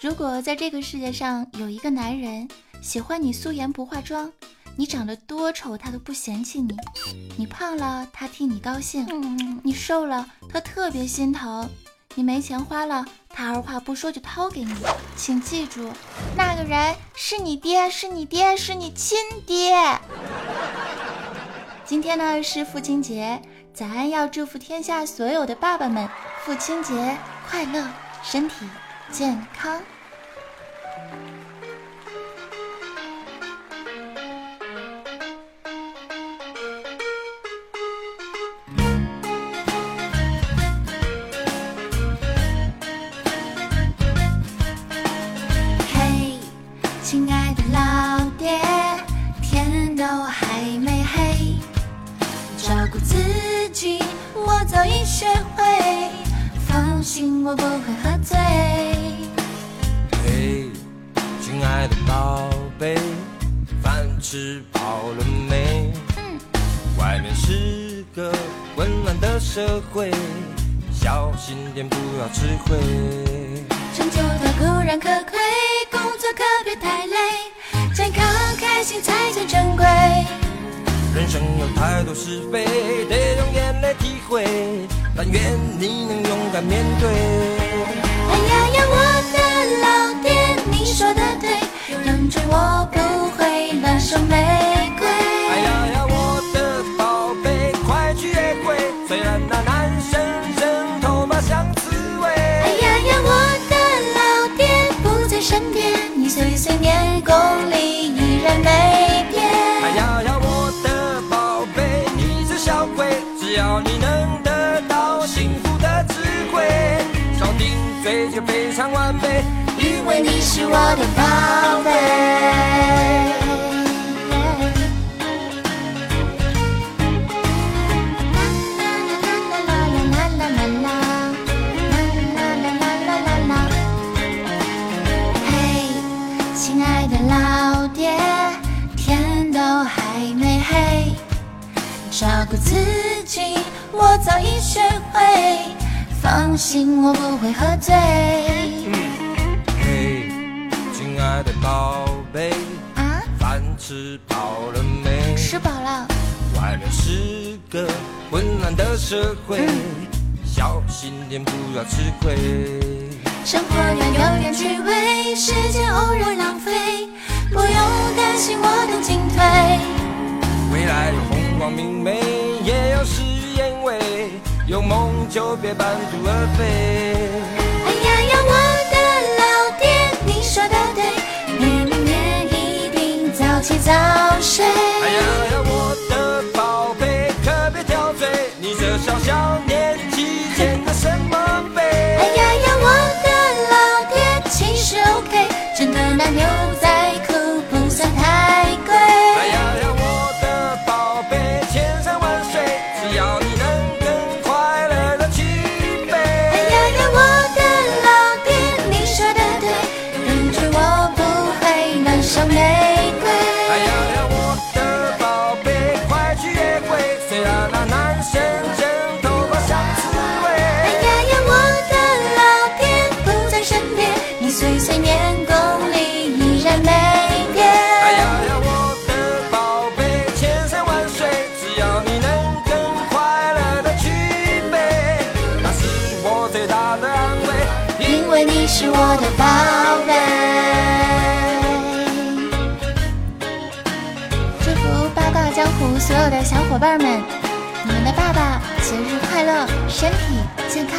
如果在这个世界上有一个男人喜欢你素颜不化妆，你长得多丑他都不嫌弃你；你胖了他替你高兴，你瘦了他特别心疼；你没钱花了他二话不说就掏给你。请记住，那个人是你爹，是你爹，是你亲爹。今天呢是父亲节，咱要祝福天下所有的爸爸们父亲节快乐，身体。健康。嘿，亲爱的老爹，天都还没黑，照顾自己我早已学会。放心，我不会喝醉。爱的宝贝，饭吃饱了没？嗯。外面是个混乱的社会，小心点不要吃亏。成就它固然可贵，工作可别太累，健康开心才最珍贵。人生有太多是非，得用眼泪体会。但愿你能勇敢面对。边，你岁岁年功力依然没变。哎呀呀，我的宝贝，你是小鬼，只要你能得到幸福的智慧，少顶嘴。就非常完美，因为你是我的宝照顾自己我早已学会。放心，我不会喝醉。嘿，亲爱的宝贝，啊，饭吃饱了没？吃饱了。外面是个混乱的社会，小心点不要吃亏。生活要有点趣味，时间偶尔浪费，不用担心我的进退。就别半途而废。是我的宝贝。祝福八卦江湖所有的小伙伴们，你们的爸爸节日快乐，身体健康